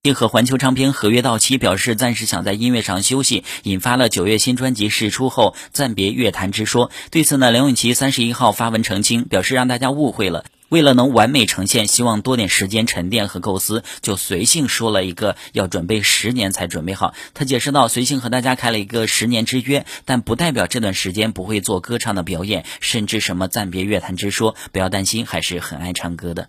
并和环球唱片合约到期，表示暂时想在音乐上休息，引发了九月新专辑释出后暂别乐坛之说。对此呢，梁咏琪三十一号发文澄清，表示让大家误会了。为了能完美呈现，希望多点时间沉淀和构思，就随性说了一个要准备十年才准备好。他解释到，随性和大家开了一个十年之约，但不代表这段时间不会做歌唱的表演，甚至什么暂别乐坛之说。不要担心，还是很爱唱歌的。